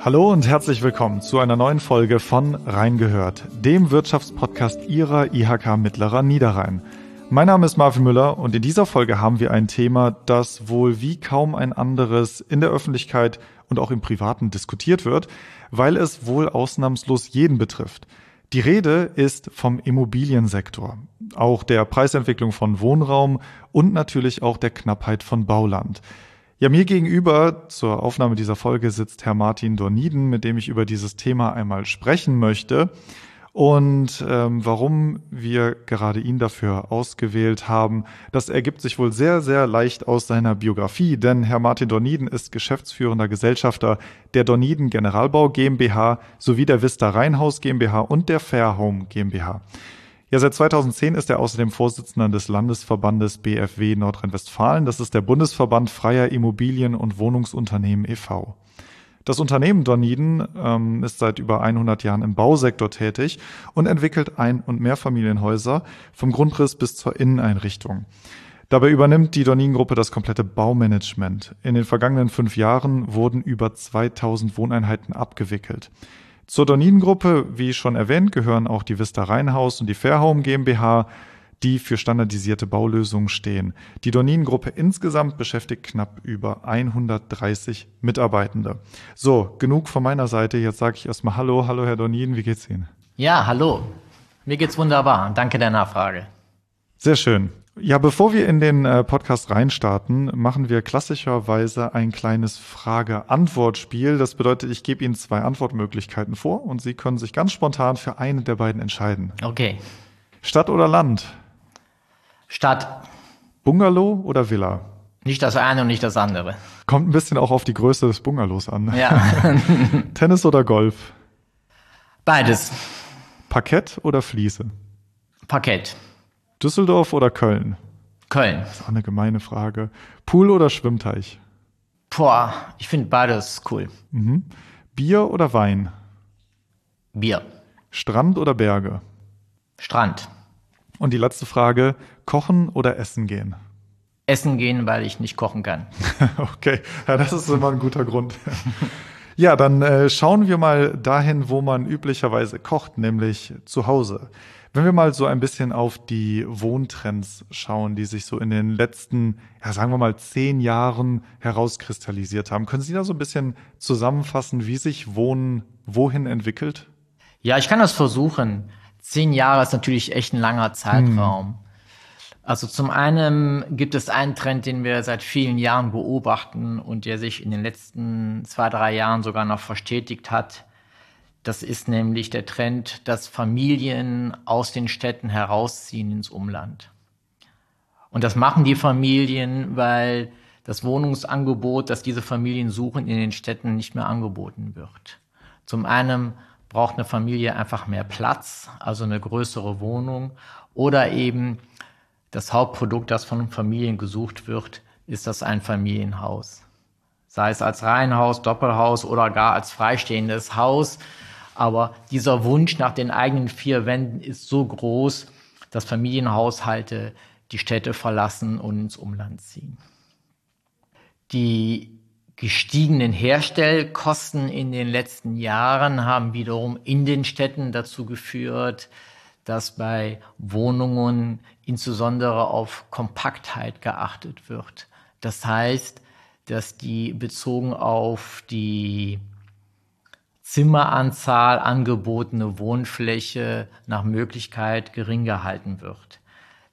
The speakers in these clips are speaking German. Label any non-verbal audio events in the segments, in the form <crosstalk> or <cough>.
Hallo und herzlich willkommen zu einer neuen Folge von Reingehört, dem Wirtschaftspodcast Ihrer IHK Mittlerer Niederrhein. Mein Name ist Marvin Müller und in dieser Folge haben wir ein Thema, das wohl wie kaum ein anderes in der Öffentlichkeit und auch im Privaten diskutiert wird, weil es wohl ausnahmslos jeden betrifft. Die Rede ist vom Immobiliensektor, auch der Preisentwicklung von Wohnraum und natürlich auch der Knappheit von Bauland. Ja, mir gegenüber zur Aufnahme dieser Folge sitzt Herr Martin Dorniden, mit dem ich über dieses Thema einmal sprechen möchte. Und ähm, warum wir gerade ihn dafür ausgewählt haben, das ergibt sich wohl sehr, sehr leicht aus seiner Biografie, denn Herr Martin Dorniden ist geschäftsführender Gesellschafter der Dorniden Generalbau GmbH sowie der Vista Rheinhaus GmbH und der Fairhome GmbH. Ja, seit 2010 ist er außerdem Vorsitzender des Landesverbandes BFW Nordrhein-Westfalen. Das ist der Bundesverband freier Immobilien- und Wohnungsunternehmen e.V. Das Unternehmen Dorniden ähm, ist seit über 100 Jahren im Bausektor tätig und entwickelt Ein- und Mehrfamilienhäuser vom Grundriss bis zur Inneneinrichtung. Dabei übernimmt die Dorniden-Gruppe das komplette Baumanagement. In den vergangenen fünf Jahren wurden über 2000 Wohneinheiten abgewickelt. Zur Dorniden-Gruppe, wie schon erwähnt, gehören auch die Vista Rheinhaus und die Fairhome GmbH, die für standardisierte Baulösungen stehen. Die Dorniden-Gruppe insgesamt beschäftigt knapp über 130 Mitarbeitende. So, genug von meiner Seite. Jetzt sage ich erstmal Hallo, hallo Herr Dorniden, wie geht's Ihnen? Ja, hallo. Mir geht's wunderbar. Danke der Nachfrage. Sehr schön. Ja, bevor wir in den äh, Podcast reinstarten, machen wir klassischerweise ein kleines Frage-Antwort-Spiel. Das bedeutet, ich gebe Ihnen zwei Antwortmöglichkeiten vor und Sie können sich ganz spontan für eine der beiden entscheiden. Okay. Stadt oder Land? Stadt. Bungalow oder Villa? Nicht das eine und nicht das andere. Kommt ein bisschen auch auf die Größe des Bungalows an. Ja. <laughs> Tennis oder Golf? Beides. Parkett oder Fliese? Parkett. Düsseldorf oder Köln? Köln. Das ist auch eine gemeine Frage. Pool oder Schwimmteich? Boah, ich finde beides cool. Mhm. Bier oder Wein? Bier. Strand oder Berge? Strand. Und die letzte Frage, kochen oder essen gehen? Essen gehen, weil ich nicht kochen kann. <laughs> okay, ja, das ist immer ein guter Grund. <laughs> Ja, dann äh, schauen wir mal dahin, wo man üblicherweise kocht, nämlich zu Hause. Wenn wir mal so ein bisschen auf die Wohntrends schauen, die sich so in den letzten, ja, sagen wir mal, zehn Jahren herauskristallisiert haben, können Sie da so ein bisschen zusammenfassen, wie sich Wohnen wohin entwickelt? Ja, ich kann das versuchen. Zehn Jahre ist natürlich echt ein langer Zeitraum. Hm. Also zum einen gibt es einen Trend, den wir seit vielen Jahren beobachten und der sich in den letzten zwei, drei Jahren sogar noch verstetigt hat. Das ist nämlich der Trend, dass Familien aus den Städten herausziehen ins Umland. Und das machen die Familien, weil das Wohnungsangebot, das diese Familien suchen, in den Städten nicht mehr angeboten wird. Zum einen braucht eine Familie einfach mehr Platz, also eine größere Wohnung. Oder eben das Hauptprodukt, das von Familien gesucht wird, ist das ein Familienhaus. Sei es als Reihenhaus, Doppelhaus oder gar als freistehendes Haus. Aber dieser Wunsch nach den eigenen vier Wänden ist so groß, dass Familienhaushalte die Städte verlassen und ins Umland ziehen. Die gestiegenen Herstellkosten in den letzten Jahren haben wiederum in den Städten dazu geführt, dass bei Wohnungen insbesondere auf Kompaktheit geachtet wird. Das heißt, dass die bezogen auf die Zimmeranzahl angebotene Wohnfläche nach Möglichkeit gering gehalten wird.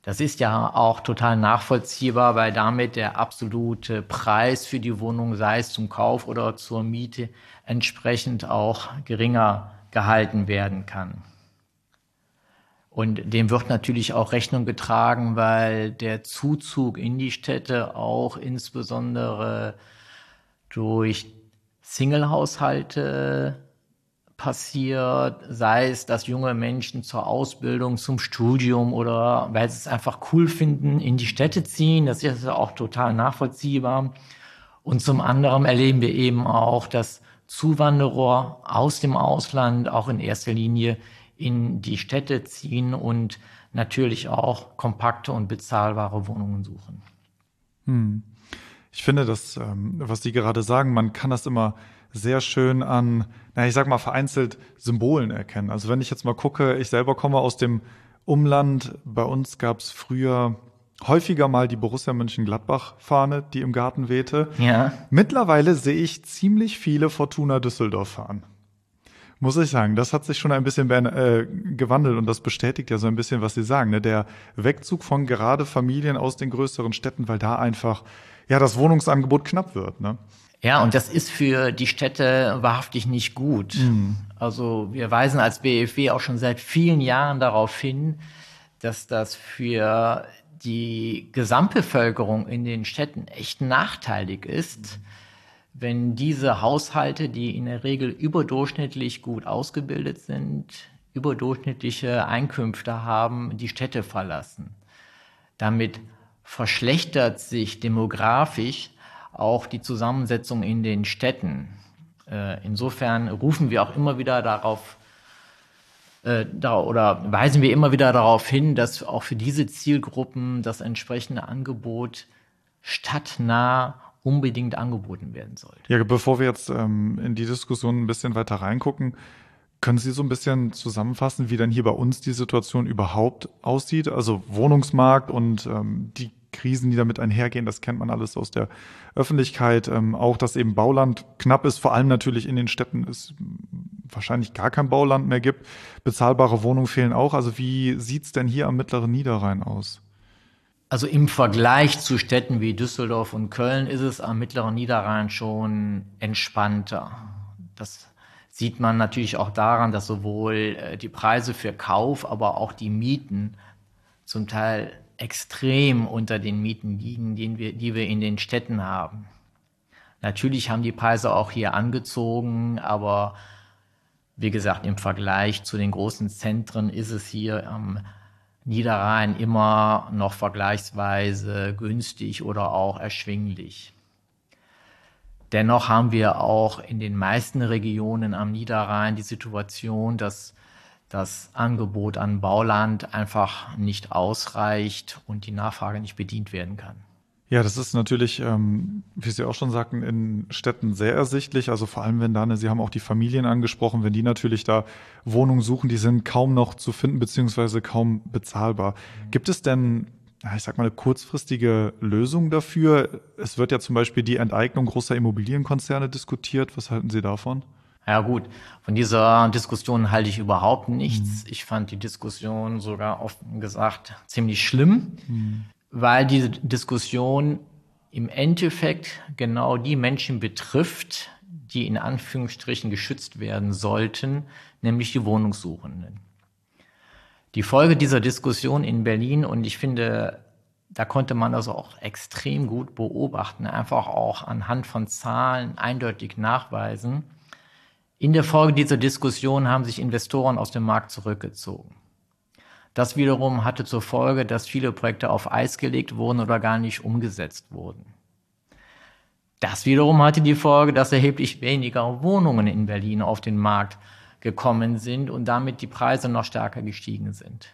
Das ist ja auch total nachvollziehbar, weil damit der absolute Preis für die Wohnung, sei es zum Kauf oder zur Miete, entsprechend auch geringer gehalten werden kann. Und dem wird natürlich auch Rechnung getragen, weil der Zuzug in die Städte auch insbesondere durch Single-Haushalte passiert, sei es, dass junge Menschen zur Ausbildung, zum Studium oder weil sie es einfach cool finden, in die Städte ziehen. Das ist ja auch total nachvollziehbar. Und zum anderen erleben wir eben auch, dass Zuwanderer aus dem Ausland auch in erster Linie in die Städte ziehen und natürlich auch kompakte und bezahlbare Wohnungen suchen. Hm. Ich finde das, ähm, was Sie gerade sagen, man kann das immer sehr schön an, na, ich sag mal, vereinzelt Symbolen erkennen. Also wenn ich jetzt mal gucke, ich selber komme aus dem Umland. Bei uns gab es früher häufiger mal die Borussia Mönchengladbach-Fahne, die im Garten wehte. Ja. Mittlerweile sehe ich ziemlich viele Fortuna Düsseldorf-Fahnen. Muss ich sagen, das hat sich schon ein bisschen äh, gewandelt und das bestätigt ja so ein bisschen, was Sie sagen. Ne? Der Wegzug von gerade Familien aus den größeren Städten, weil da einfach ja das Wohnungsangebot knapp wird. Ne? Ja, und das ist für die Städte wahrhaftig nicht gut. Mhm. Also wir weisen als BFW auch schon seit vielen Jahren darauf hin, dass das für die Gesamtbevölkerung in den Städten echt nachteilig ist, wenn diese Haushalte, die in der Regel überdurchschnittlich gut ausgebildet sind, überdurchschnittliche Einkünfte haben, die Städte verlassen. Damit verschlechtert sich demografisch auch die Zusammensetzung in den Städten. Äh, insofern rufen wir auch immer wieder darauf äh, oder weisen wir immer wieder darauf hin, dass auch für diese Zielgruppen das entsprechende Angebot stadtnah unbedingt angeboten werden sollte. Ja, bevor wir jetzt ähm, in die Diskussion ein bisschen weiter reingucken, können Sie so ein bisschen zusammenfassen, wie denn hier bei uns die Situation überhaupt aussieht? Also Wohnungsmarkt und ähm, die Krisen, die damit einhergehen, das kennt man alles aus der Öffentlichkeit. Ähm, auch, dass eben Bauland knapp ist, vor allem natürlich in den Städten es wahrscheinlich gar kein Bauland mehr gibt. Bezahlbare Wohnungen fehlen auch. Also wie sieht's denn hier am mittleren Niederrhein aus? Also im Vergleich zu Städten wie Düsseldorf und Köln ist es am mittleren Niederrhein schon entspannter. Das sieht man natürlich auch daran, dass sowohl äh, die Preise für Kauf, aber auch die Mieten zum Teil extrem unter den Mieten liegen, wir, die wir in den Städten haben. Natürlich haben die Preise auch hier angezogen, aber wie gesagt, im Vergleich zu den großen Zentren ist es hier am Niederrhein immer noch vergleichsweise günstig oder auch erschwinglich. Dennoch haben wir auch in den meisten Regionen am Niederrhein die Situation, dass das Angebot an Bauland einfach nicht ausreicht und die Nachfrage nicht bedient werden kann. Ja, das ist natürlich, ähm, wie Sie auch schon sagten, in Städten sehr ersichtlich. Also vor allem, wenn da, ne, Sie haben auch die Familien angesprochen, wenn die natürlich da Wohnungen suchen, die sind kaum noch zu finden, beziehungsweise kaum bezahlbar. Mhm. Gibt es denn, ich sag mal, eine kurzfristige Lösung dafür? Es wird ja zum Beispiel die Enteignung großer Immobilienkonzerne diskutiert. Was halten Sie davon? Ja gut, von dieser Diskussion halte ich überhaupt nichts. Mhm. Ich fand die Diskussion sogar offen gesagt ziemlich schlimm, mhm. Weil diese Diskussion im Endeffekt genau die Menschen betrifft, die in Anführungsstrichen geschützt werden sollten, nämlich die Wohnungssuchenden. Die Folge dieser Diskussion in Berlin, und ich finde, da konnte man das auch extrem gut beobachten, einfach auch anhand von Zahlen eindeutig nachweisen, in der Folge dieser Diskussion haben sich Investoren aus dem Markt zurückgezogen. Das wiederum hatte zur Folge, dass viele Projekte auf Eis gelegt wurden oder gar nicht umgesetzt wurden. Das wiederum hatte die Folge, dass erheblich weniger Wohnungen in Berlin auf den Markt gekommen sind und damit die Preise noch stärker gestiegen sind.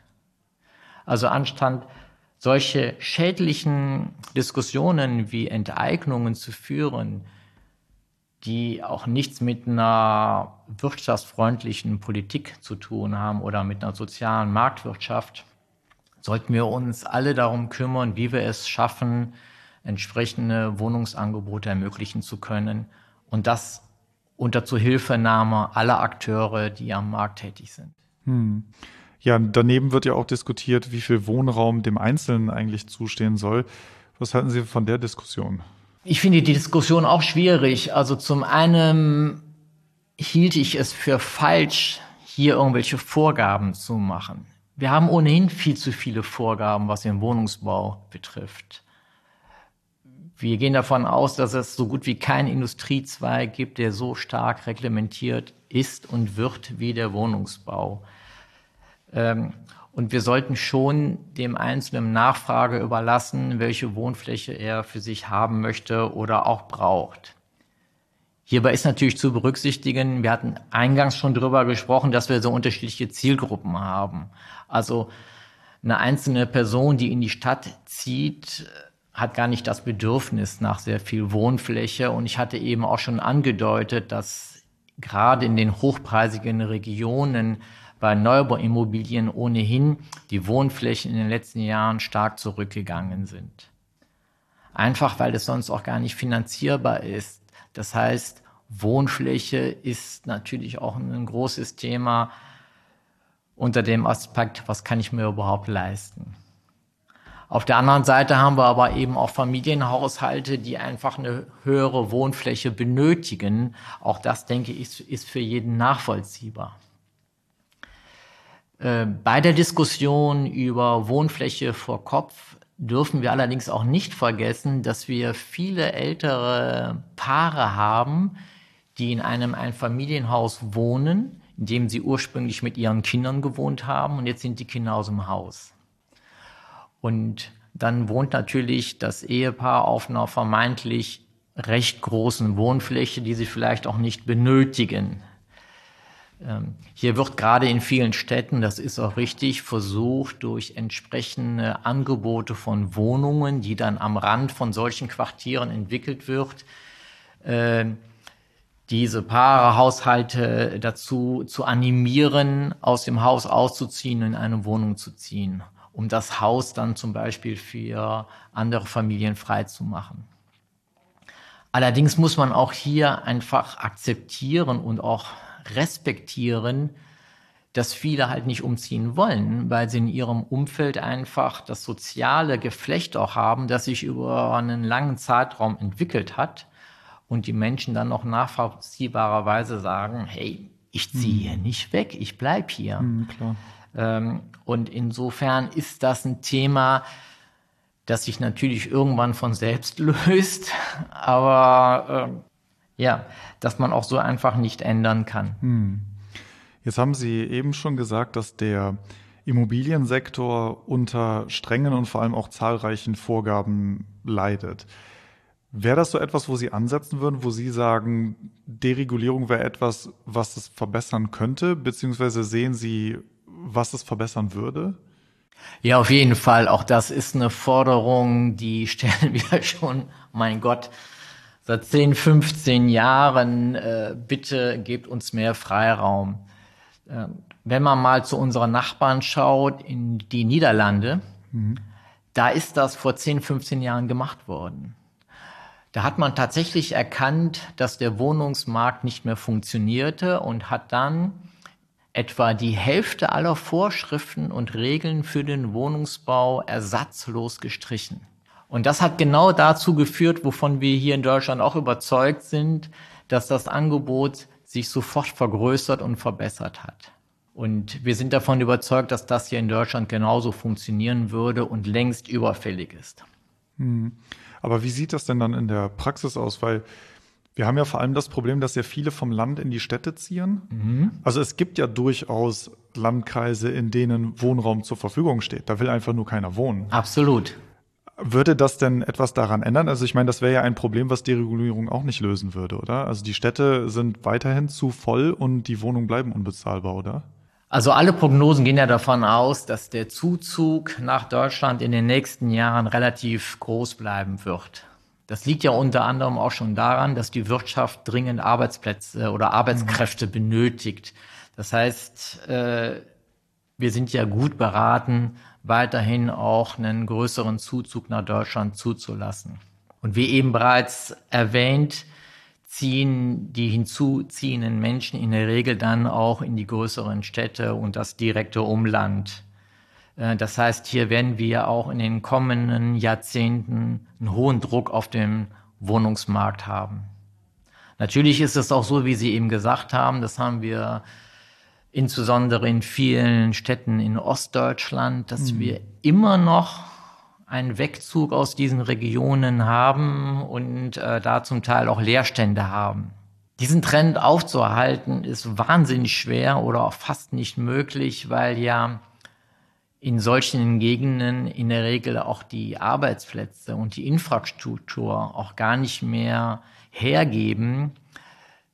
Also anstatt solche schädlichen Diskussionen wie Enteignungen zu führen, die auch nichts mit einer wirtschaftsfreundlichen Politik zu tun haben oder mit einer sozialen Marktwirtschaft, sollten wir uns alle darum kümmern, wie wir es schaffen, entsprechende Wohnungsangebote ermöglichen zu können und das unter Zuhilfenahme aller Akteure, die am Markt tätig sind. Hm. Ja, daneben wird ja auch diskutiert, wie viel Wohnraum dem Einzelnen eigentlich zustehen soll. Was halten Sie von der Diskussion? Ich finde die Diskussion auch schwierig. Also zum einen hielt ich es für falsch, hier irgendwelche Vorgaben zu machen. Wir haben ohnehin viel zu viele Vorgaben, was den Wohnungsbau betrifft. Wir gehen davon aus, dass es so gut wie keinen Industriezweig gibt, der so stark reglementiert ist und wird wie der Wohnungsbau. Und wir sollten schon dem Einzelnen Nachfrage überlassen, welche Wohnfläche er für sich haben möchte oder auch braucht. Hierbei ist natürlich zu berücksichtigen, wir hatten eingangs schon drüber gesprochen, dass wir so unterschiedliche Zielgruppen haben. Also eine einzelne Person, die in die Stadt zieht, hat gar nicht das Bedürfnis nach sehr viel Wohnfläche. Und ich hatte eben auch schon angedeutet, dass gerade in den hochpreisigen Regionen bei Neubauimmobilien ohnehin die Wohnflächen in den letzten Jahren stark zurückgegangen sind. Einfach weil es sonst auch gar nicht finanzierbar ist. Das heißt, Wohnfläche ist natürlich auch ein großes Thema unter dem Aspekt, was kann ich mir überhaupt leisten. Auf der anderen Seite haben wir aber eben auch Familienhaushalte, die einfach eine höhere Wohnfläche benötigen. Auch das, denke ich, ist für jeden nachvollziehbar. Äh, bei der Diskussion über Wohnfläche vor Kopf dürfen wir allerdings auch nicht vergessen, dass wir viele ältere Paare haben, die in einem Einfamilienhaus wohnen, in dem sie ursprünglich mit ihren Kindern gewohnt haben und jetzt sind die Kinder aus dem Haus. Und dann wohnt natürlich das Ehepaar auf einer vermeintlich recht großen Wohnfläche, die sie vielleicht auch nicht benötigen. Ähm, hier wird gerade in vielen Städten, das ist auch richtig, versucht, durch entsprechende Angebote von Wohnungen, die dann am Rand von solchen Quartieren entwickelt wird, ähm, diese Paare, Haushalte dazu zu animieren, aus dem Haus auszuziehen und in eine Wohnung zu ziehen um das Haus dann zum Beispiel für andere Familien freizumachen. Allerdings muss man auch hier einfach akzeptieren und auch respektieren, dass viele halt nicht umziehen wollen, weil sie in ihrem Umfeld einfach das soziale Geflecht auch haben, das sich über einen langen Zeitraum entwickelt hat und die Menschen dann noch nachvollziehbarerweise sagen, hey, ich ziehe mhm. hier nicht weg, ich bleib hier. Mhm, ähm, und insofern ist das ein Thema, das sich natürlich irgendwann von selbst <laughs> löst, aber äh, ja, dass man auch so einfach nicht ändern kann. Hm. Jetzt haben Sie eben schon gesagt, dass der Immobiliensektor unter strengen und vor allem auch zahlreichen Vorgaben leidet. Wäre das so etwas, wo Sie ansetzen würden, wo Sie sagen, Deregulierung wäre etwas, was es verbessern könnte, beziehungsweise sehen Sie was es verbessern würde? Ja, auf jeden Fall. Auch das ist eine Forderung, die stellen wir <laughs> schon, mein Gott, seit 10, 15 Jahren. Äh, bitte gebt uns mehr Freiraum. Äh, wenn man mal zu unseren Nachbarn schaut, in die Niederlande, mhm. da ist das vor 10, 15 Jahren gemacht worden. Da hat man tatsächlich erkannt, dass der Wohnungsmarkt nicht mehr funktionierte und hat dann etwa die Hälfte aller Vorschriften und Regeln für den Wohnungsbau ersatzlos gestrichen. Und das hat genau dazu geführt, wovon wir hier in Deutschland auch überzeugt sind, dass das Angebot sich sofort vergrößert und verbessert hat. Und wir sind davon überzeugt, dass das hier in Deutschland genauso funktionieren würde und längst überfällig ist. Hm. Aber wie sieht das denn dann in der Praxis aus? Weil wir haben ja vor allem das Problem, dass sehr viele vom Land in die Städte ziehen. Mhm. Also es gibt ja durchaus Landkreise, in denen Wohnraum zur Verfügung steht. Da will einfach nur keiner wohnen. Absolut. Würde das denn etwas daran ändern? Also ich meine, das wäre ja ein Problem, was die Regulierung auch nicht lösen würde, oder? Also die Städte sind weiterhin zu voll und die Wohnungen bleiben unbezahlbar, oder? Also alle Prognosen gehen ja davon aus, dass der Zuzug nach Deutschland in den nächsten Jahren relativ groß bleiben wird. Das liegt ja unter anderem auch schon daran, dass die Wirtschaft dringend Arbeitsplätze oder Arbeitskräfte mhm. benötigt. Das heißt, äh, wir sind ja gut beraten, weiterhin auch einen größeren Zuzug nach Deutschland zuzulassen. Und wie eben bereits erwähnt, ziehen die hinzuziehenden Menschen in der Regel dann auch in die größeren Städte und das direkte Umland. Äh, das heißt, hier werden wir auch in den kommenden Jahrzehnten einen hohen Druck auf dem Wohnungsmarkt haben. Natürlich ist es auch so, wie Sie eben gesagt haben, das haben wir insbesondere in vielen Städten in Ostdeutschland, dass mhm. wir immer noch einen Wegzug aus diesen Regionen haben und äh, da zum Teil auch Leerstände haben. Diesen Trend aufzuerhalten ist wahnsinnig schwer oder auch fast nicht möglich, weil ja in solchen Gegenden in der Regel auch die Arbeitsplätze und die Infrastruktur auch gar nicht mehr hergeben,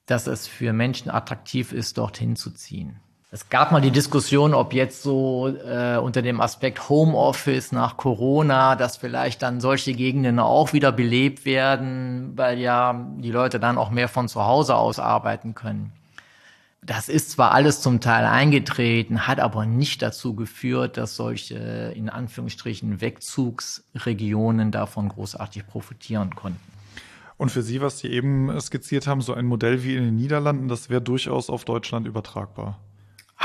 dass es für Menschen attraktiv ist, dorthin zu ziehen. Es gab mal die Diskussion, ob jetzt so äh, unter dem Aspekt Homeoffice nach Corona, dass vielleicht dann solche Gegenden auch wieder belebt werden, weil ja die Leute dann auch mehr von zu Hause aus arbeiten können. Das ist zwar alles zum Teil eingetreten, hat aber nicht dazu geführt, dass solche in Anführungsstrichen Wegzugsregionen davon großartig profitieren konnten. Und für Sie, was Sie eben skizziert haben, so ein Modell wie in den Niederlanden, das wäre durchaus auf Deutschland übertragbar.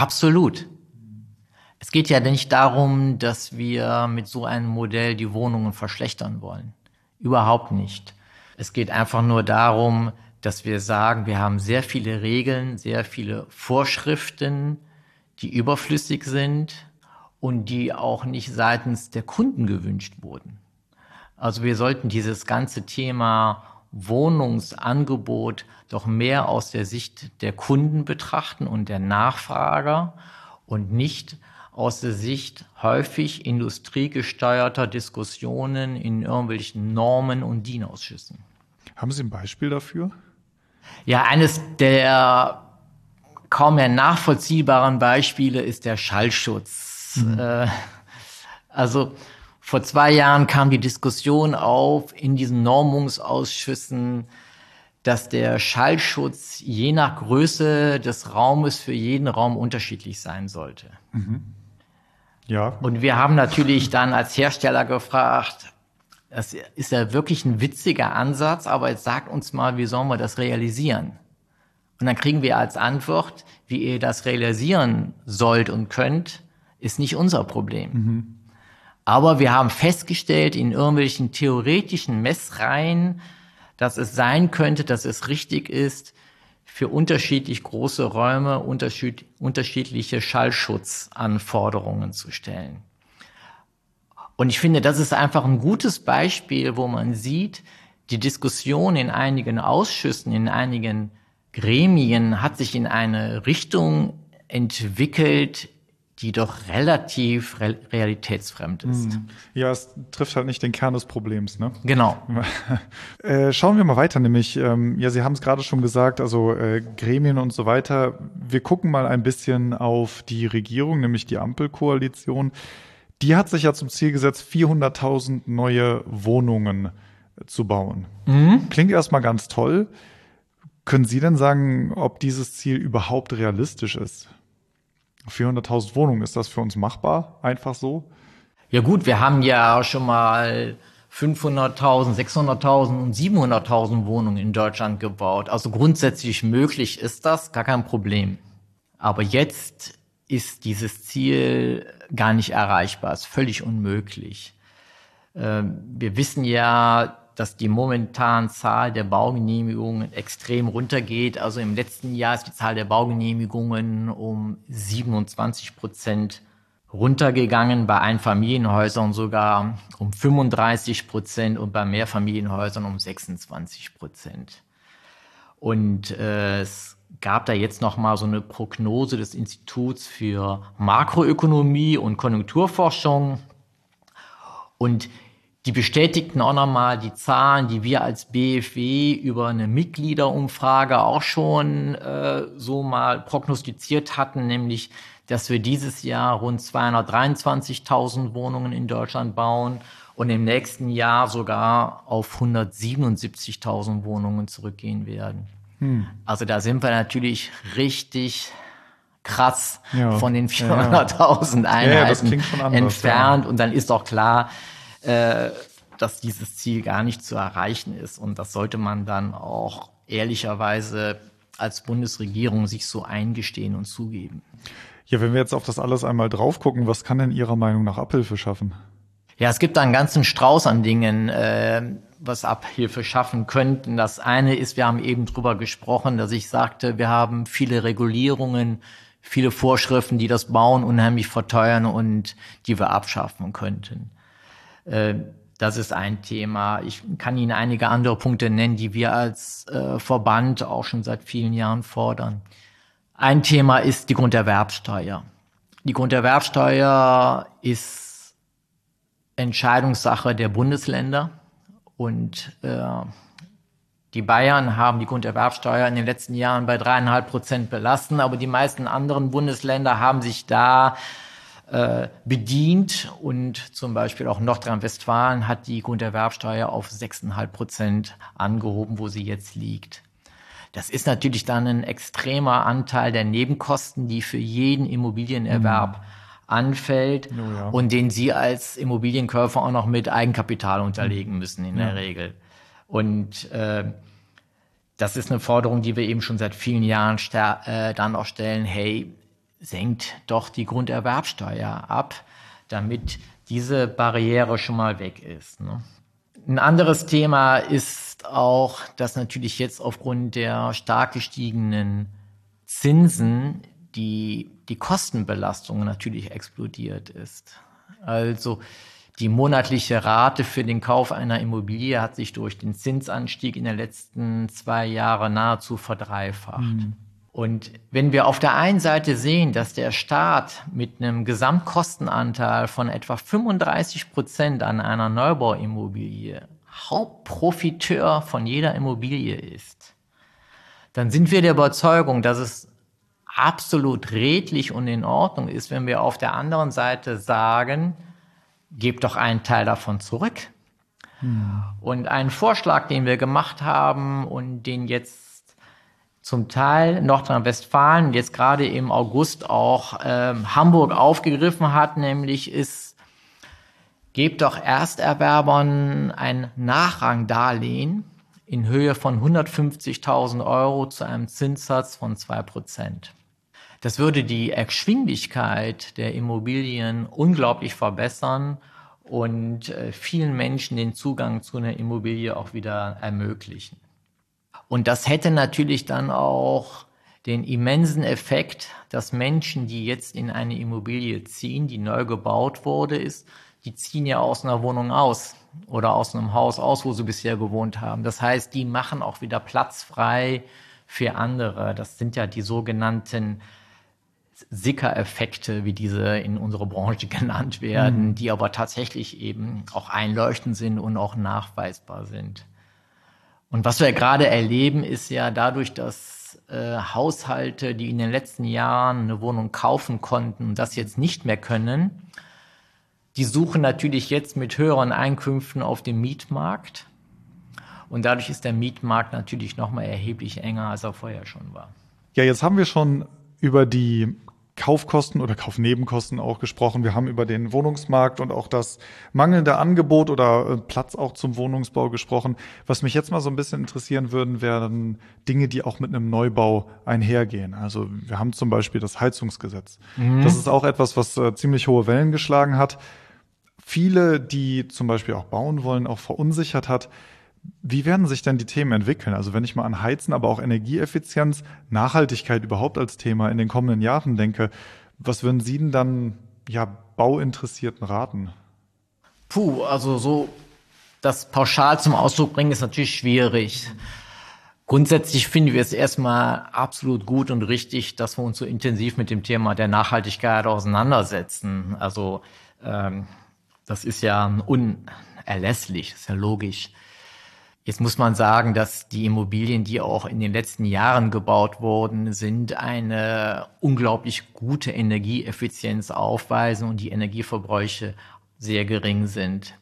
Absolut. Es geht ja nicht darum, dass wir mit so einem Modell die Wohnungen verschlechtern wollen. Überhaupt nicht. Es geht einfach nur darum, dass wir sagen, wir haben sehr viele Regeln, sehr viele Vorschriften, die überflüssig sind und die auch nicht seitens der Kunden gewünscht wurden. Also wir sollten dieses ganze Thema Wohnungsangebot doch mehr aus der Sicht der Kunden betrachten und der Nachfrager und nicht aus der Sicht häufig industriegesteuerter Diskussionen in irgendwelchen Normen und DIN-Ausschüssen. Haben Sie ein Beispiel dafür? Ja, eines der kaum mehr nachvollziehbaren Beispiele ist der Schallschutz. Mhm. Äh, also vor zwei Jahren kam die Diskussion auf in diesen Normungsausschüssen, dass der Schallschutz je nach Größe des Raumes für jeden Raum unterschiedlich sein sollte. Mhm. Ja. Und wir haben natürlich dann als Hersteller gefragt, das ist ja wirklich ein witziger Ansatz, aber jetzt sagt uns mal, wie sollen wir das realisieren? Und dann kriegen wir als Antwort, wie ihr das realisieren sollt und könnt, ist nicht unser Problem. Mhm. Aber wir haben festgestellt in irgendwelchen theoretischen Messreihen, dass es sein könnte, dass es richtig ist, für unterschiedlich große Räume unterschied unterschiedliche Schallschutzanforderungen zu stellen. Und ich finde, das ist einfach ein gutes Beispiel, wo man sieht, die Diskussion in einigen Ausschüssen, in einigen Gremien hat sich in eine Richtung entwickelt, die doch relativ re realitätsfremd ist. Hm. Ja, es trifft halt nicht den Kern des Problems, ne? Genau. <laughs> äh, schauen wir mal weiter, nämlich, ähm, ja, Sie haben es gerade schon gesagt, also äh, Gremien und so weiter. Wir gucken mal ein bisschen auf die Regierung, nämlich die Ampelkoalition. Die hat sich ja zum Ziel gesetzt, 400.000 neue Wohnungen zu bauen. Mhm. Klingt erstmal ganz toll. Können Sie denn sagen, ob dieses Ziel überhaupt realistisch ist? 400.000 Wohnungen, ist das für uns machbar? Einfach so? Ja gut, wir haben ja schon mal 500.000, 600.000 und 700.000 Wohnungen in Deutschland gebaut. Also grundsätzlich möglich ist das, gar kein Problem. Aber jetzt ist dieses Ziel gar nicht erreichbar, ist völlig unmöglich. Ähm, wir wissen ja, dass die momentane Zahl der Baugenehmigungen extrem runtergeht. Also im letzten Jahr ist die Zahl der Baugenehmigungen um 27 Prozent runtergegangen, bei Einfamilienhäusern sogar um 35 Prozent und bei Mehrfamilienhäusern um 26 Prozent. Und äh, es gab da jetzt noch mal so eine Prognose des Instituts für Makroökonomie und Konjunkturforschung. Und die bestätigten auch nochmal die Zahlen, die wir als BFW über eine Mitgliederumfrage auch schon äh, so mal prognostiziert hatten, nämlich, dass wir dieses Jahr rund 223.000 Wohnungen in Deutschland bauen und im nächsten Jahr sogar auf 177.000 Wohnungen zurückgehen werden. Hm. Also da sind wir natürlich richtig krass ja. von den 400.000 ja. Einheiten ja, entfernt. Und dann ist auch klar, äh, dass dieses Ziel gar nicht zu erreichen ist. Und das sollte man dann auch ehrlicherweise als Bundesregierung sich so eingestehen und zugeben. Ja, wenn wir jetzt auf das alles einmal drauf gucken, was kann denn Ihrer Meinung nach Abhilfe schaffen? Ja, es gibt da einen ganzen Strauß an Dingen, äh, was Abhilfe schaffen könnten. Das eine ist, wir haben eben drüber gesprochen, dass ich sagte, wir haben viele Regulierungen, viele Vorschriften, die das Bauen unheimlich verteuern und die wir abschaffen könnten. Äh, das ist ein Thema. Ich kann Ihnen einige andere Punkte nennen, die wir als äh, Verband auch schon seit vielen Jahren fordern. Ein Thema ist die Grunderwerbsteuer. Die Grunderwerbsteuer ist Entscheidungssache der Bundesländer und äh, Die Bayern haben die Grunderwerbsteuer in den letzten Jahren bei dreieinhalb Prozent belassen, aber die meisten anderen Bundesländer haben sich da bedient und zum Beispiel auch Nordrhein-Westfalen hat die Grunderwerbsteuer auf sechseinhalb Prozent angehoben, wo sie jetzt liegt. Das ist natürlich dann ein extremer Anteil der Nebenkosten, die für jeden Immobilienerwerb mhm. anfällt oh ja. und den Sie als Immobilienkäufer auch noch mit Eigenkapital unterlegen müssen in ja. der Regel. Und äh, das ist eine Forderung, die wir eben schon seit vielen Jahren äh, dann auch stellen. Hey, senkt doch die Grunderwerbsteuer ab, damit diese Barriere schon mal weg ist. Ne? Ein anderes Thema ist auch, dass natürlich jetzt aufgrund der stark gestiegenen Zinsen die, die Kostenbelastung natürlich explodiert ist. Also die monatliche Rate für den Kauf einer Immobilie hat sich durch den Zinsanstieg in den letzten zwei Jahren nahezu verdreifacht. Mhm. Und wenn wir auf der einen Seite sehen, dass der Staat mit einem Gesamtkostenanteil von etwa 35 Prozent an einer Neubauimmobilie Hauptprofiteur von jeder Immobilie ist, dann sind wir der Überzeugung, dass es absolut redlich und in Ordnung ist, wenn wir auf der anderen Seite sagen, gebt doch einen Teil davon zurück. Hm. Und einen Vorschlag, den wir gemacht haben und den jetzt zum Teil Nordrhein-Westfalen, jetzt gerade im August auch ähm, Hamburg aufgegriffen hat, nämlich ist, gebt doch Ersterwerbern ein Nachrangdarlehen in Höhe von 150.000 Euro zu einem Zinssatz von zwei Prozent. Das würde die Erschwinglichkeit der Immobilien unglaublich verbessern und äh, vielen Menschen den Zugang zu einer Immobilie auch wieder ermöglichen. Und das hätte natürlich dann auch den immensen Effekt, dass Menschen, die jetzt in eine Immobilie ziehen, die neu gebaut wurde, ist, die ziehen ja aus einer Wohnung aus oder aus einem Haus aus, wo sie bisher gewohnt haben. Das heißt, die machen auch wieder Platz frei für andere. Das sind ja die sogenannten Sicker-Effekte, wie diese in unserer Branche <laughs> genannt werden, mhm. die aber tatsächlich eben auch einleuchtend sind und auch nachweisbar sind. Und was wir gerade erleben, ist ja dadurch, dass äh, Haushalte, die in den letzten Jahren eine Wohnung kaufen konnten, das jetzt nicht mehr können, die suchen natürlich jetzt mit höheren Einkünften auf dem Mietmarkt. Und dadurch ist der Mietmarkt natürlich nochmal erheblich enger, als er vorher schon war. Ja, jetzt haben wir schon über die Kaufkosten oder Kaufnebenkosten auch gesprochen. Wir haben über den Wohnungsmarkt und auch das mangelnde Angebot oder äh, Platz auch zum Wohnungsbau gesprochen. Was mich jetzt mal so ein bisschen interessieren würden, wären Dinge, die auch mit einem Neubau einhergehen. Also wir haben zum Beispiel das Heizungsgesetz. Mhm. Das ist auch etwas, was äh, ziemlich hohe Wellen geschlagen hat. Viele, die zum Beispiel auch bauen wollen, auch verunsichert hat. Wie werden sich denn die Themen entwickeln? Also wenn ich mal an Heizen, aber auch Energieeffizienz, Nachhaltigkeit überhaupt als Thema in den kommenden Jahren denke, was würden Sie denn dann ja Bauinteressierten raten? Puh, also so das pauschal zum Ausdruck bringen ist natürlich schwierig. Grundsätzlich finden wir es erstmal absolut gut und richtig, dass wir uns so intensiv mit dem Thema der Nachhaltigkeit auseinandersetzen. Also ähm, das ist ja unerlässlich, ist ja logisch. Jetzt muss man sagen, dass die Immobilien, die auch in den letzten Jahren gebaut wurden, sind eine unglaublich gute Energieeffizienz aufweisen und die Energieverbräuche sehr gering sind.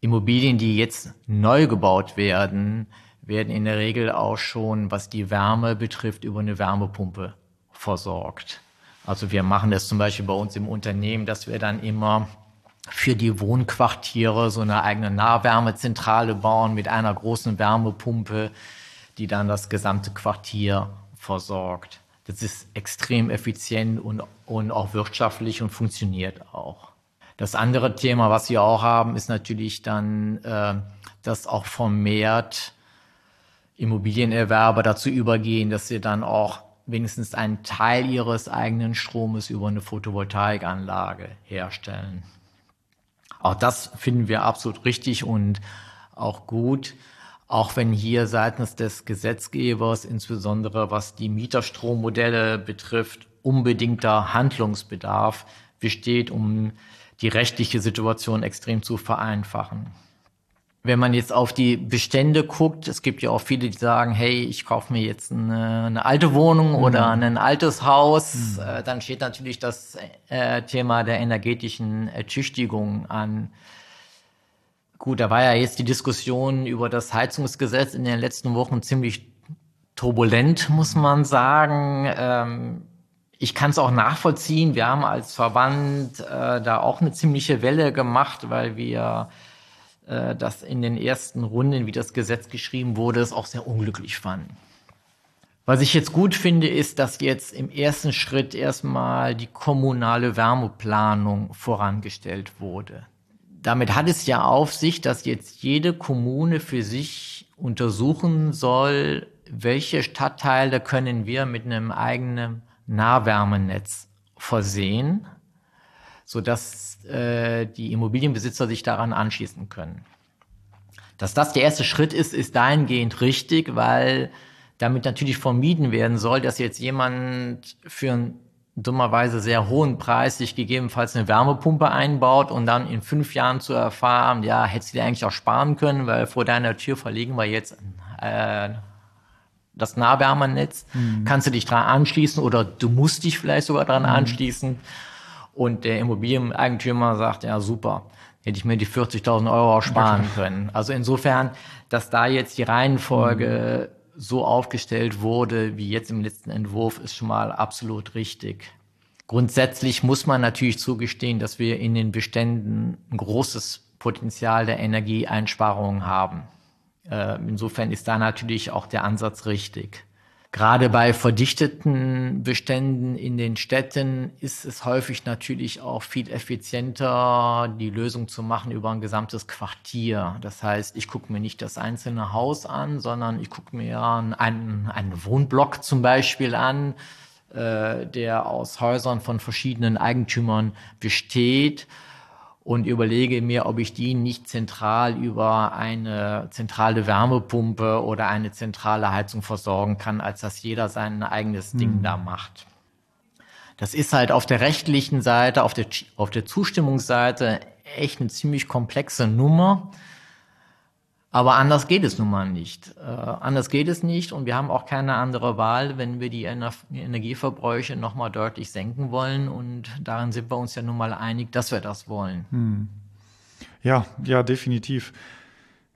Immobilien, die jetzt neu gebaut werden, werden in der Regel auch schon, was die Wärme betrifft, über eine Wärmepumpe versorgt. Also wir machen das zum Beispiel bei uns im Unternehmen, dass wir dann immer für die Wohnquartiere so eine eigene Nahwärmezentrale bauen mit einer großen Wärmepumpe, die dann das gesamte Quartier versorgt. Das ist extrem effizient und, und auch wirtschaftlich und funktioniert auch. Das andere Thema, was wir auch haben, ist natürlich dann, äh, dass auch vermehrt Immobilienerwerber dazu übergehen, dass sie dann auch wenigstens einen Teil ihres eigenen Stromes über eine Photovoltaikanlage herstellen. Auch das finden wir absolut richtig und auch gut. Auch wenn hier seitens des Gesetzgebers, insbesondere was die Mieterstrommodelle betrifft, unbedingter Handlungsbedarf besteht, um die rechtliche Situation extrem zu vereinfachen. Wenn man jetzt auf die Bestände guckt, es gibt ja auch viele, die sagen, hey, ich kaufe mir jetzt eine, eine alte Wohnung mhm. oder ein altes Haus, mhm. äh, dann steht natürlich das äh, Thema der energetischen Ertüchtigung an. Gut, da war ja jetzt die Diskussion über das Heizungsgesetz in den letzten Wochen ziemlich turbulent, muss man sagen. Ähm, ich kann es auch nachvollziehen. Wir haben als Verband äh, da auch eine ziemliche Welle gemacht, weil wir äh, das in den ersten Runden, wie das Gesetz geschrieben wurde, es auch sehr unglücklich fanden. Was ich jetzt gut finde, ist, dass jetzt im ersten Schritt erstmal die kommunale Wärmeplanung vorangestellt wurde. Damit hat es ja auf sich, dass jetzt jede Kommune für sich untersuchen soll, welche Stadtteile können wir mit einem eigenen Nahwärmenetz versehen, sodass äh, die Immobilienbesitzer sich daran anschließen können. Dass das der erste Schritt ist, ist dahingehend richtig, weil damit natürlich vermieden werden soll, dass jetzt jemand für einen dummerweise sehr hohen Preis sich gegebenenfalls eine Wärmepumpe einbaut und dann in fünf Jahren zu erfahren, ja, hättest du dir eigentlich auch sparen können, weil vor deiner Tür verlegen wir jetzt äh, das Nahwärmernetz, mhm. kannst du dich dran anschließen oder du musst dich vielleicht sogar dran mhm. anschließen. Und der Immobilieneigentümer sagt, ja super, hätte ich mir die 40.000 Euro sparen können. Also insofern, dass da jetzt die Reihenfolge mhm. so aufgestellt wurde, wie jetzt im letzten Entwurf, ist schon mal absolut richtig. Grundsätzlich muss man natürlich zugestehen, dass wir in den Beständen ein großes Potenzial der Energieeinsparungen haben. Äh, insofern ist da natürlich auch der Ansatz richtig. Gerade bei verdichteten Beständen in den Städten ist es häufig natürlich auch viel effizienter, die Lösung zu machen über ein gesamtes Quartier. Das heißt, ich gucke mir nicht das einzelne Haus an, sondern ich gucke mir einen, einen Wohnblock zum Beispiel an, äh, der aus Häusern von verschiedenen Eigentümern besteht und überlege mir, ob ich die nicht zentral über eine zentrale Wärmepumpe oder eine zentrale Heizung versorgen kann, als dass jeder sein eigenes Ding hm. da macht. Das ist halt auf der rechtlichen Seite, auf der, auf der Zustimmungsseite echt eine ziemlich komplexe Nummer. Aber anders geht es nun mal nicht. Äh, anders geht es nicht und wir haben auch keine andere Wahl, wenn wir die Ener Energieverbräuche nochmal deutlich senken wollen. Und darin sind wir uns ja nun mal einig, dass wir das wollen. Hm. Ja, ja, definitiv.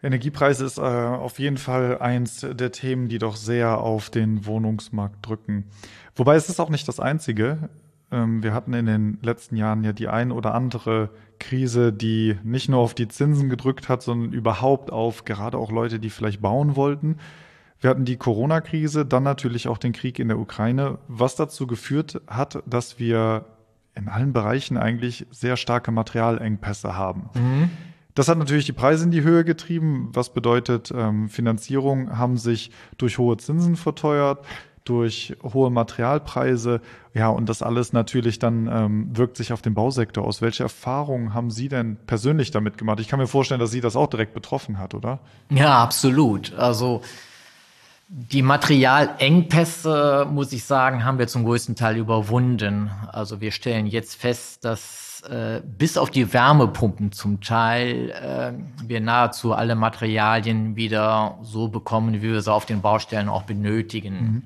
Energiepreise ist äh, auf jeden Fall eins der Themen, die doch sehr auf den Wohnungsmarkt drücken. Wobei es ist auch nicht das einzige. Ähm, wir hatten in den letzten Jahren ja die ein oder andere Krise, die nicht nur auf die Zinsen gedrückt hat, sondern überhaupt auf gerade auch Leute, die vielleicht bauen wollten. Wir hatten die Corona-Krise, dann natürlich auch den Krieg in der Ukraine, was dazu geführt hat, dass wir in allen Bereichen eigentlich sehr starke Materialengpässe haben. Mhm. Das hat natürlich die Preise in die Höhe getrieben, was bedeutet, ähm, Finanzierung haben sich durch hohe Zinsen verteuert durch hohe Materialpreise. Ja, und das alles natürlich dann ähm, wirkt sich auf den Bausektor aus. Welche Erfahrungen haben Sie denn persönlich damit gemacht? Ich kann mir vorstellen, dass Sie das auch direkt betroffen hat, oder? Ja, absolut. Also die Materialengpässe, muss ich sagen, haben wir zum größten Teil überwunden. Also wir stellen jetzt fest, dass äh, bis auf die Wärmepumpen zum Teil äh, wir nahezu alle Materialien wieder so bekommen, wie wir sie auf den Baustellen auch benötigen. Mhm.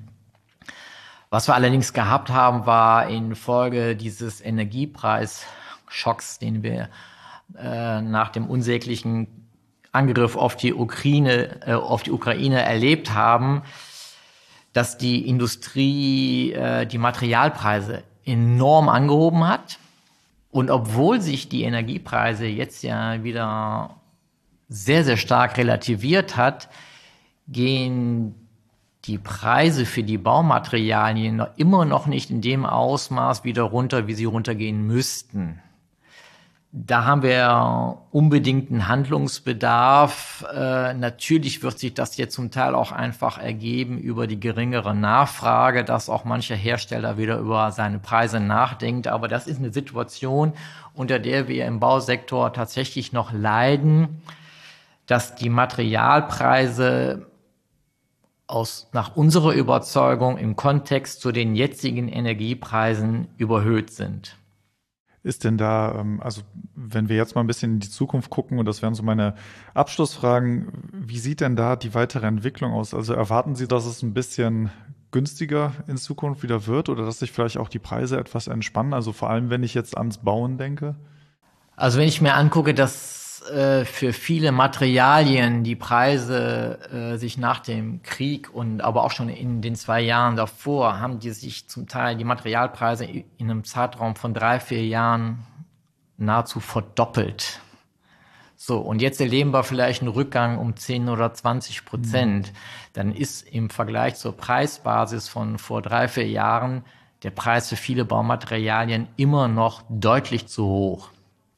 Was wir allerdings gehabt haben, war infolge dieses Energiepreisschocks, den wir äh, nach dem unsäglichen Angriff auf die Ukraine, äh, auf die Ukraine erlebt haben, dass die Industrie äh, die Materialpreise enorm angehoben hat. Und obwohl sich die Energiepreise jetzt ja wieder sehr, sehr stark relativiert hat, gehen die Preise für die Baumaterialien immer noch nicht in dem Ausmaß wieder runter, wie sie runtergehen müssten. Da haben wir unbedingten Handlungsbedarf. Äh, natürlich wird sich das jetzt zum Teil auch einfach ergeben über die geringere Nachfrage, dass auch mancher Hersteller wieder über seine Preise nachdenkt. Aber das ist eine Situation, unter der wir im Bausektor tatsächlich noch leiden, dass die Materialpreise aus, nach unserer Überzeugung im Kontext zu den jetzigen Energiepreisen überhöht sind. ist denn da, ähm, also wenn wir jetzt mal ein bisschen in die Zukunft gucken, und das wären so meine Abschlussfragen, wie sieht denn da die weitere Entwicklung aus? Also erwarten Sie, dass es ein bisschen günstiger in Zukunft wieder wird oder dass sich vielleicht auch die Preise etwas entspannen? Also vor allem, wenn ich jetzt ans Bauen denke? Also wenn ich mir angucke, dass äh, für viele Materialien die Preise äh, sich nach dem Krieg und aber auch schon in den zwei Jahren davor haben die sich zum Teil die Materialpreise in einem Zeitraum von drei, vier Jahren nahezu verdoppelt. So, und jetzt erleben wir vielleicht einen Rückgang um 10 oder 20 Prozent. Mhm. Dann ist im Vergleich zur Preisbasis von vor drei, vier Jahren der Preis für viele Baumaterialien immer noch deutlich zu hoch.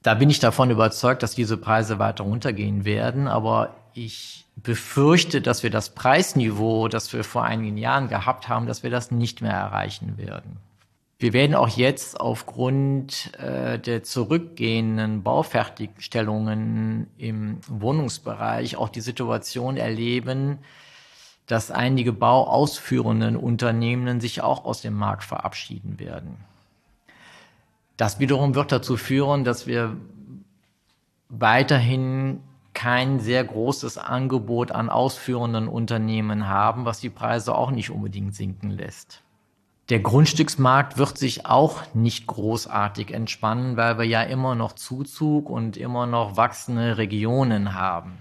Da bin ich davon überzeugt, dass diese Preise weiter runtergehen werden, aber ich befürchte, dass wir das Preisniveau, das wir vor einigen Jahren gehabt haben, dass wir das nicht mehr erreichen werden. Wir werden auch jetzt aufgrund äh, der zurückgehenden Baufertigstellungen im Wohnungsbereich auch die Situation erleben, dass einige bauausführenden Unternehmen sich auch aus dem Markt verabschieden werden. Das wiederum wird dazu führen, dass wir weiterhin kein sehr großes Angebot an ausführenden Unternehmen haben, was die Preise auch nicht unbedingt sinken lässt. Der Grundstücksmarkt wird sich auch nicht großartig entspannen, weil wir ja immer noch Zuzug und immer noch wachsende Regionen haben.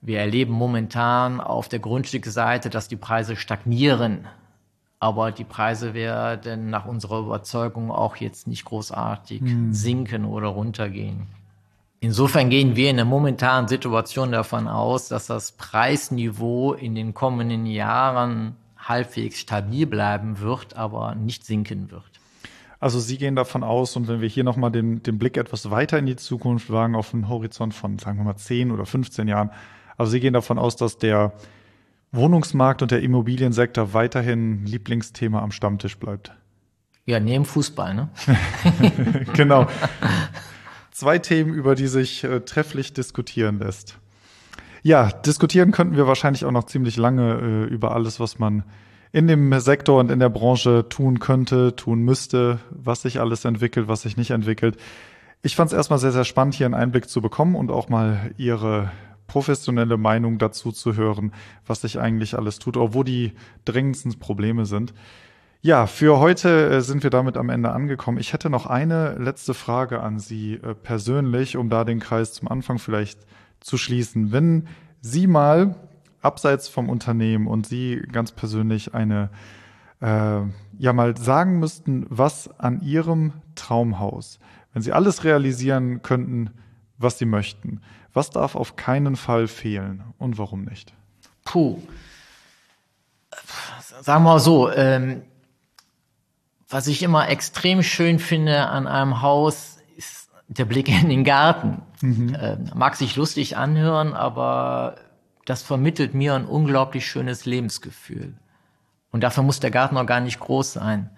Wir erleben momentan auf der Grundstücksseite, dass die Preise stagnieren. Aber die Preise werden nach unserer Überzeugung auch jetzt nicht großartig hm. sinken oder runtergehen. Insofern gehen wir in der momentanen Situation davon aus, dass das Preisniveau in den kommenden Jahren halbwegs stabil bleiben wird, aber nicht sinken wird. Also Sie gehen davon aus, und wenn wir hier nochmal den, den Blick etwas weiter in die Zukunft wagen, auf einen Horizont von, sagen wir mal, 10 oder 15 Jahren, also Sie gehen davon aus, dass der Wohnungsmarkt und der Immobiliensektor weiterhin Lieblingsthema am Stammtisch bleibt. Ja, neben Fußball, ne? <laughs> genau. Zwei Themen, über die sich äh, trefflich diskutieren lässt. Ja, diskutieren könnten wir wahrscheinlich auch noch ziemlich lange äh, über alles, was man in dem Sektor und in der Branche tun könnte, tun müsste, was sich alles entwickelt, was sich nicht entwickelt. Ich fand es erstmal sehr, sehr spannend, hier einen Einblick zu bekommen und auch mal Ihre professionelle Meinung dazu zu hören, was sich eigentlich alles tut, oder wo die dringendsten Probleme sind. Ja, für heute äh, sind wir damit am Ende angekommen. Ich hätte noch eine letzte Frage an Sie äh, persönlich, um da den Kreis zum Anfang vielleicht zu schließen. Wenn Sie mal abseits vom Unternehmen und Sie ganz persönlich eine äh, ja mal sagen müssten, was an Ihrem Traumhaus, wenn Sie alles realisieren könnten, was Sie möchten, was darf auf keinen Fall fehlen und warum nicht? Puh. Sagen wir mal so, ähm, was ich immer extrem schön finde an einem Haus, der Blick in den Garten. Mhm. Äh, mag sich lustig anhören, aber das vermittelt mir ein unglaublich schönes Lebensgefühl. Und dafür muss der Garten auch gar nicht groß sein.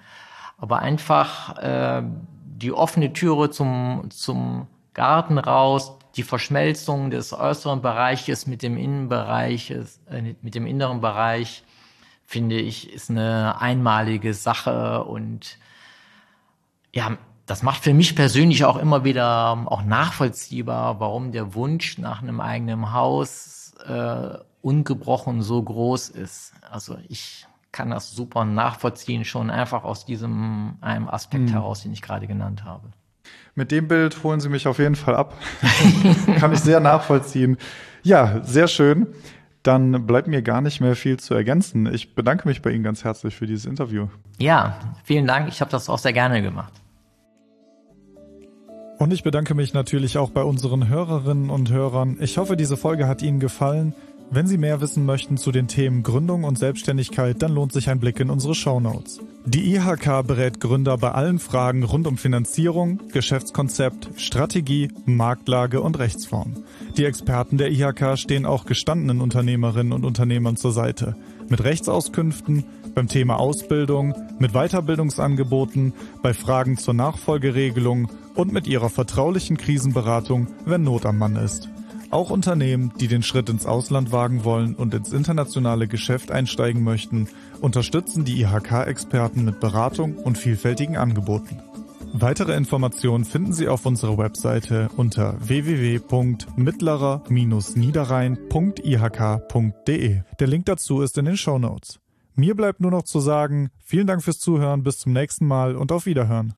Aber einfach äh, die offene Türe zum, zum Garten raus, die Verschmelzung des äußeren Bereiches mit dem Innenbereich, äh, mit dem inneren Bereich, finde ich, ist eine einmalige Sache und ja, das macht für mich persönlich auch immer wieder ähm, auch nachvollziehbar, warum der Wunsch nach einem eigenen Haus äh, ungebrochen so groß ist. Also ich kann das super nachvollziehen, schon einfach aus diesem einem Aspekt mhm. heraus, den ich gerade genannt habe. Mit dem Bild holen Sie mich auf jeden Fall ab. <laughs> kann ich sehr nachvollziehen. Ja, sehr schön. Dann bleibt mir gar nicht mehr viel zu ergänzen. Ich bedanke mich bei Ihnen ganz herzlich für dieses Interview. Ja, vielen Dank. Ich habe das auch sehr gerne gemacht. Und ich bedanke mich natürlich auch bei unseren Hörerinnen und Hörern. Ich hoffe, diese Folge hat Ihnen gefallen. Wenn Sie mehr wissen möchten zu den Themen Gründung und Selbstständigkeit, dann lohnt sich ein Blick in unsere Shownotes. Die IHK berät Gründer bei allen Fragen rund um Finanzierung, Geschäftskonzept, Strategie, Marktlage und Rechtsform. Die Experten der IHK stehen auch gestandenen Unternehmerinnen und Unternehmern zur Seite. Mit Rechtsauskünften, beim Thema Ausbildung, mit Weiterbildungsangeboten, bei Fragen zur Nachfolgeregelung und mit ihrer vertraulichen Krisenberatung, wenn Not am Mann ist. Auch Unternehmen, die den Schritt ins Ausland wagen wollen und ins internationale Geschäft einsteigen möchten, unterstützen die IHK-Experten mit Beratung und vielfältigen Angeboten. Weitere Informationen finden Sie auf unserer Webseite unter www.mittlerer-niederrhein.ihk.de. Der Link dazu ist in den Show Notes. Mir bleibt nur noch zu sagen, vielen Dank fürs Zuhören, bis zum nächsten Mal und auf Wiederhören.